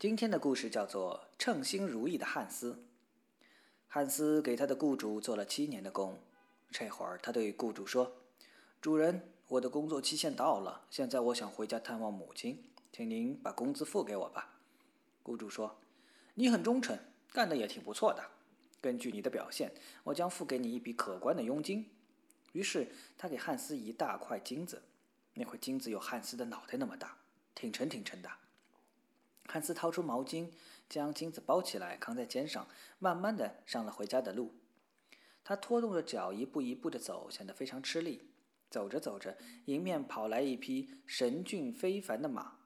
今天的故事叫做《称心如意的汉斯》。汉斯给他的雇主做了七年的工，这会儿他对雇主说：“主人，我的工作期限到了，现在我想回家探望母亲，请您把工资付给我吧。”雇主说：“你很忠诚，干得也挺不错的。根据你的表现，我将付给你一笔可观的佣金。”于是他给汉斯一大块金子，那块金子有汉斯的脑袋那么大，挺沉挺沉的。汉斯掏出毛巾，将金子包起来，扛在肩上，慢慢的上了回家的路。他拖动着脚，一步一步的走，显得非常吃力。走着走着，迎面跑来一匹神骏非凡的马。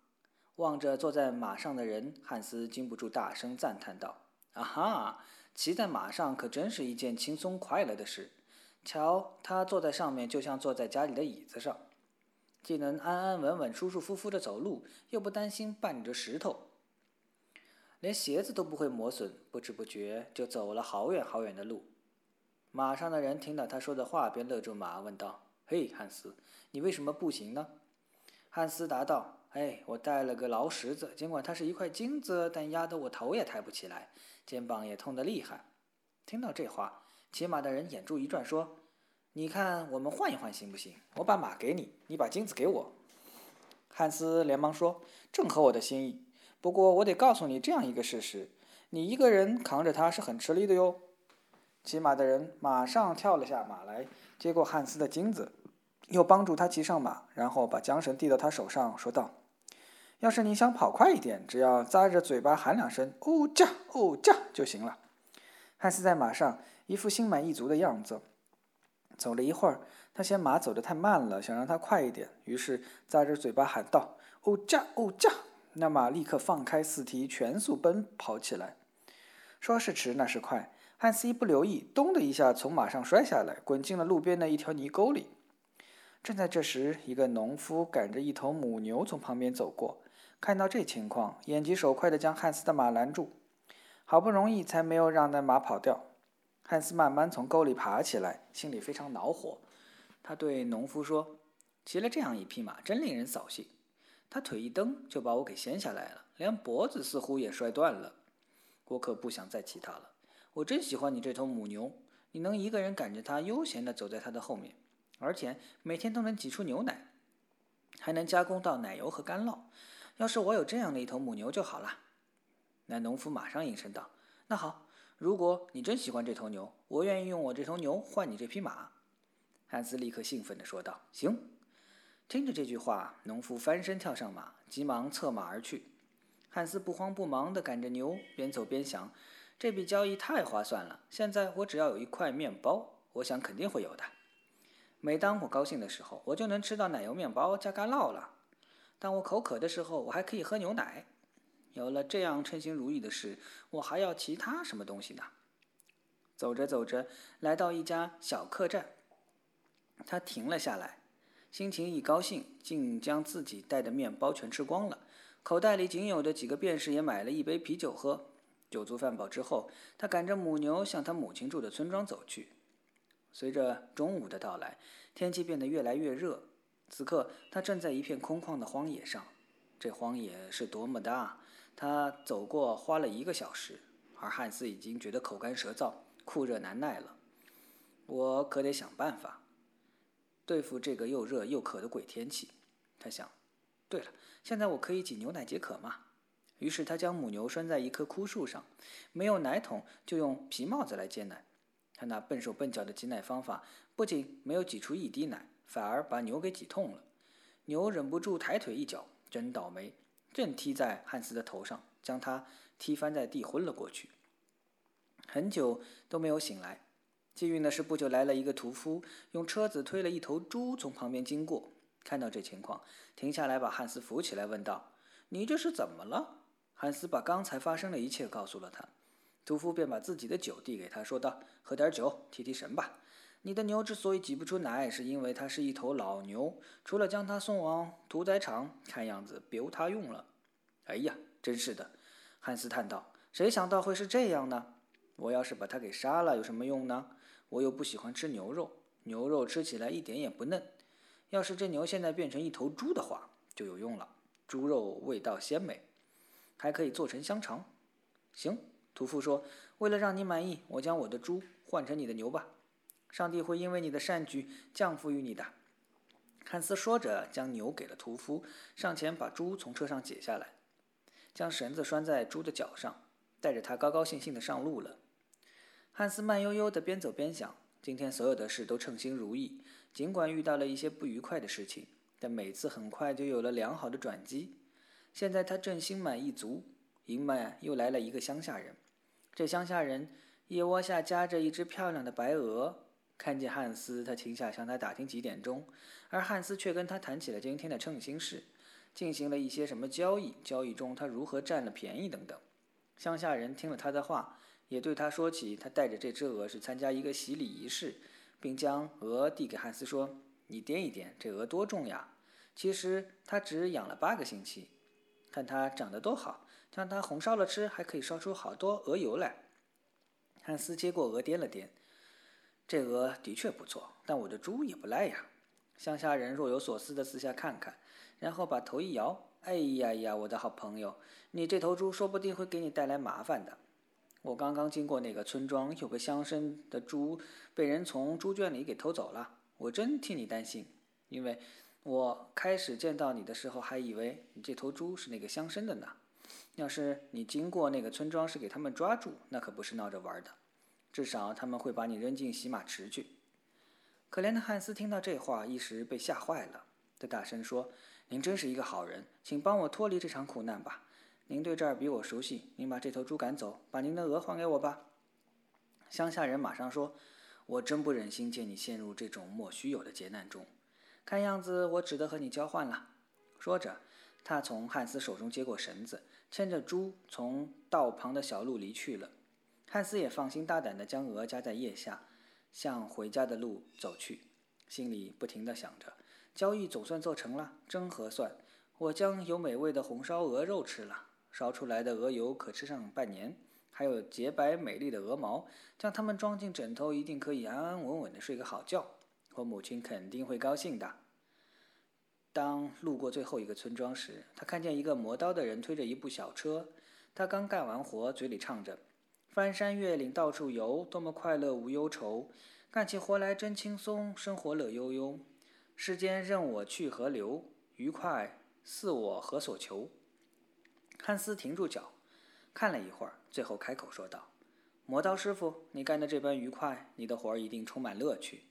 望着坐在马上的人，汉斯禁不住大声赞叹道：“啊哈，骑在马上可真是一件轻松快乐的事！瞧，他坐在上面，就像坐在家里的椅子上，既能安安稳稳、舒舒服服的走路，又不担心绊着石头。”连鞋子都不会磨损，不知不觉就走了好远好远的路。马上的人听到他说的话，便勒住马，问道：“嘿，汉斯，你为什么步行呢？”汉斯答道：“哎，我带了个劳什子，尽管它是一块金子，但压得我头也抬不起来，肩膀也痛得厉害。”听到这话，骑马的人眼珠一转，说：“你看，我们换一换行不行？我把马给你，你把金子给我。”汉斯连忙说：“正合我的心意。”不过我得告诉你这样一个事实：你一个人扛着它是很吃力的哟。骑马的人马上跳了下马来，接过汉斯的金子，又帮助他骑上马，然后把缰绳递到他手上，说道：“要是你想跑快一点，只要咂着嘴巴喊两声‘哦驾，哦驾’就行了。”汉斯在马上一副心满意足的样子。走了一会儿，他嫌马走得太慢了，想让它快一点，于是咂着嘴巴喊道：“哦驾，哦驾！”那马立刻放开四蹄，全速奔跑起来。说是迟，那是快。汉斯一不留意，咚的一下从马上摔下来，滚进了路边的一条泥沟里。正在这时，一个农夫赶着一头母牛从旁边走过，看到这情况，眼疾手快地将汉斯的马拦住，好不容易才没有让那马跑掉。汉斯慢慢从沟里爬起来，心里非常恼火。他对农夫说：“骑了这样一匹马，真令人扫兴。”他腿一蹬，就把我给掀下来了，连脖子似乎也摔断了。我可不想再骑它了。我真喜欢你这头母牛，你能一个人赶着它，悠闲地走在它的后面，而且每天都能挤出牛奶，还能加工到奶油和干酪。要是我有这样的一头母牛就好了。那农夫马上应声道：“那好，如果你真喜欢这头牛，我愿意用我这头牛换你这匹马。”汉斯立刻兴奋地说道：“行。”听着这句话，农夫翻身跳上马，急忙策马而去。汉斯不慌不忙地赶着牛，边走边想：这笔交易太划算了。现在我只要有一块面包，我想肯定会有的。每当我高兴的时候，我就能吃到奶油面包加干酪了；当我口渴的时候，我还可以喝牛奶。有了这样称心如意的事，我还要其他什么东西呢？走着走着，来到一家小客栈，他停了下来。心情一高兴，竟将自己带的面包全吃光了，口袋里仅有的几个便士也买了一杯啤酒喝。酒足饭饱之后，他赶着母牛向他母亲住的村庄走去。随着中午的到来，天气变得越来越热。此刻，他正在一片空旷的荒野上。这荒野是多么大！他走过花了一个小时，而汉斯已经觉得口干舌燥、酷热难耐了。我可得想办法。对付这个又热又渴的鬼天气，他想。对了，现在我可以挤牛奶解渴吗？于是他将母牛拴在一棵枯树上，没有奶桶就用皮帽子来接奶。他那笨手笨脚的挤奶方法不仅没有挤出一滴奶，反而把牛给挤痛了。牛忍不住抬腿一脚，真倒霉，正踢在汉斯的头上，将他踢翻在地，昏了过去。很久都没有醒来。幸运的是，不久来了一个屠夫，用车子推了一头猪从旁边经过。看到这情况，停下来把汉斯扶起来，问道：“你这是怎么了？”汉斯把刚才发生的一切告诉了他。屠夫便把自己的酒递给他，说道：“喝点酒，提提神吧。你的牛之所以挤不出奶，是因为它是一头老牛，除了将它送往屠宰场，看样子别无他用了。”哎呀，真是的，汉斯叹道：“谁想到会是这样呢？我要是把它给杀了，有什么用呢？”我又不喜欢吃牛肉，牛肉吃起来一点也不嫩。要是这牛现在变成一头猪的话，就有用了。猪肉味道鲜美。还可以做成香肠。行，屠夫说：“为了让你满意，我将我的猪换成你的牛吧。上帝会因为你的善举降福于你的。”汉斯说着，将牛给了屠夫，上前把猪从车上解下来，将绳子拴在猪的脚上，带着它高高兴兴地上路了。汉斯慢悠悠地边走边想：今天所有的事都称心如意，尽管遇到了一些不愉快的事情，但每次很快就有了良好的转机。现在他正心满意足，迎面又来了一个乡下人。这乡下人腋窝下夹着一只漂亮的白鹅。看见汉斯，他停下向他打听几点钟，而汉斯却跟他谈起了今天的称心事，进行了一些什么交易，交易中他如何占了便宜等等。乡下人听了他的话，也对他说起他带着这只鹅是参加一个洗礼仪式，并将鹅递给汉斯说：“你掂一掂，这鹅多重呀？其实他只养了八个星期，看它长得多好，将它红烧了吃，还可以烧出好多鹅油来。”汉斯接过鹅，掂了掂。这鹅的确不错，但我的猪也不赖呀。乡下人若有所思地四下看看，然后把头一摇：“哎呀呀，我的好朋友，你这头猪说不定会给你带来麻烦的。我刚刚经过那个村庄，有个乡绅的猪被人从猪圈里给偷走了。我真替你担心，因为我开始见到你的时候还以为你这头猪是那个乡绅的呢。要是你经过那个村庄是给他们抓住，那可不是闹着玩的。”至少他们会把你扔进洗马池去。可怜的汉斯听到这话，一时被吓坏了。他大声说：“您真是一个好人，请帮我脱离这场苦难吧。您对这儿比我熟悉，您把这头猪赶走，把您的鹅还给我吧。”乡下人马上说：“我真不忍心见你陷入这种莫须有的劫难中。看样子我只得和你交换了。”说着，他从汉斯手中接过绳子，牵着猪从道旁的小路离去了。汉斯也放心大胆地将鹅夹在腋下，向回家的路走去，心里不停地想着：交易总算做成了，真合算！我将有美味的红烧鹅肉吃了，烧出来的鹅油可吃上半年，还有洁白美丽的鹅毛，将它们装进枕头，一定可以安安稳稳地睡个好觉。我母亲肯定会高兴的。当路过最后一个村庄时，他看见一个磨刀的人推着一部小车，他刚干完活，嘴里唱着。翻山越岭到处游，多么快乐无忧愁，干起活来真轻松，生活乐悠悠。世间任我去何留，愉快似我何所求。汉斯停住脚，看了一会儿，最后开口说道：“磨刀师傅，你干得这般愉快，你的活儿一定充满乐趣。”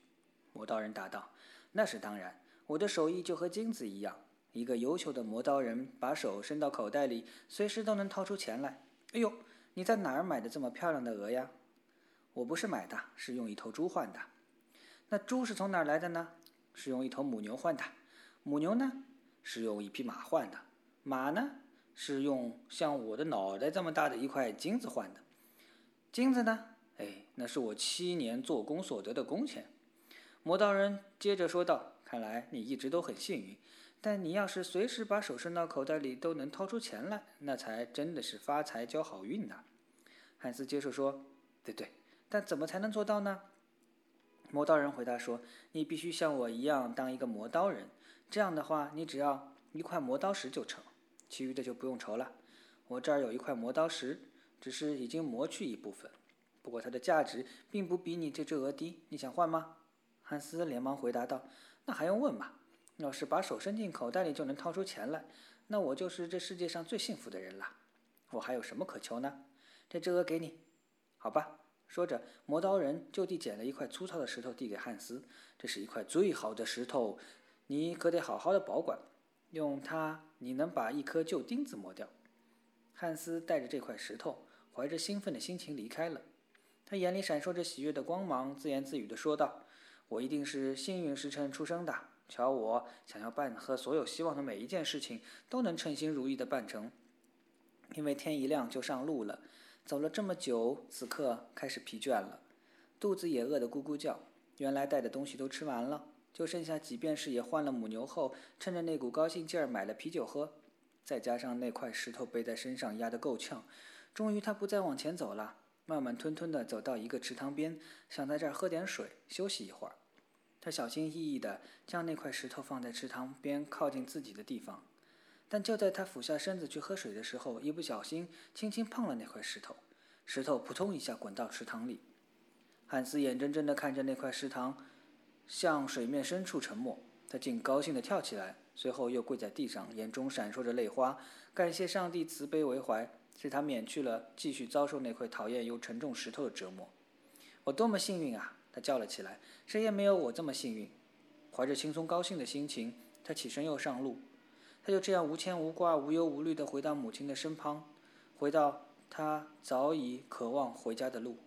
磨刀人答道：“那是当然，我的手艺就和金子一样。一个优秀的磨刀人，把手伸到口袋里，随时都能掏出钱来。哎呦！”你在哪儿买的这么漂亮的鹅呀？我不是买的，是用一头猪换的。那猪是从哪儿来的呢？是用一头母牛换的。母牛呢？是用一匹马换的。马呢？是用像我的脑袋这么大的一块金子换的。金子呢？哎，那是我七年做工所得的工钱。磨刀人接着说道：“看来你一直都很幸运。”但你要是随时把手伸到口袋里都能掏出钱来，那才真的是发财交好运呢。汉斯接着说：“对对，但怎么才能做到呢？”磨刀人回答说：“你必须像我一样当一个磨刀人，这样的话，你只要一块磨刀石就成，其余的就不用愁了。我这儿有一块磨刀石，只是已经磨去一部分，不过它的价值并不比你这只鹅低。你想换吗？”汉斯连忙回答道：“那还用问吗？”要是把手伸进口袋里就能掏出钱来，那我就是这世界上最幸福的人了。我还有什么可求呢？这只鹅给你，好吧。说着，磨刀人就地捡了一块粗糙的石头递给汉斯。这是一块最好的石头，你可得好好的保管。用它，你能把一颗旧钉子磨掉。汉斯带着这块石头，怀着兴奋的心情离开了。他眼里闪烁着喜悦的光芒，自言自语地说道：“我一定是幸运时辰出生的。”瞧，我想要办和所有希望的每一件事情都能称心如意的办成，因为天一亮就上路了。走了这么久，此刻开始疲倦了，肚子也饿得咕咕叫。原来带的东西都吃完了，就剩下几便士也换了母牛后，趁着那股高兴劲儿买了啤酒喝，再加上那块石头背在身上压得够呛，终于他不再往前走了，慢慢吞吞地走到一个池塘边，想在这儿喝点水，休息一会儿。他小心翼翼地将那块石头放在池塘边靠近自己的地方，但就在他俯下身子去喝水的时候，一不小心轻轻碰了那块石头，石头扑通一下滚到池塘里。汉斯眼睁睁地看着那块石塘向水面深处沉没，他竟高兴地跳起来，随后又跪在地上，眼中闪烁着泪花，感谢上帝慈悲为怀，使他免去了继续遭受那块讨厌又沉重石头的折磨。我多么幸运啊！他叫了起来，谁也没有我这么幸运。怀着轻松高兴的心情，他起身又上路。他就这样无牵无挂、无忧无虑地回到母亲的身旁，回到他早已渴望回家的路。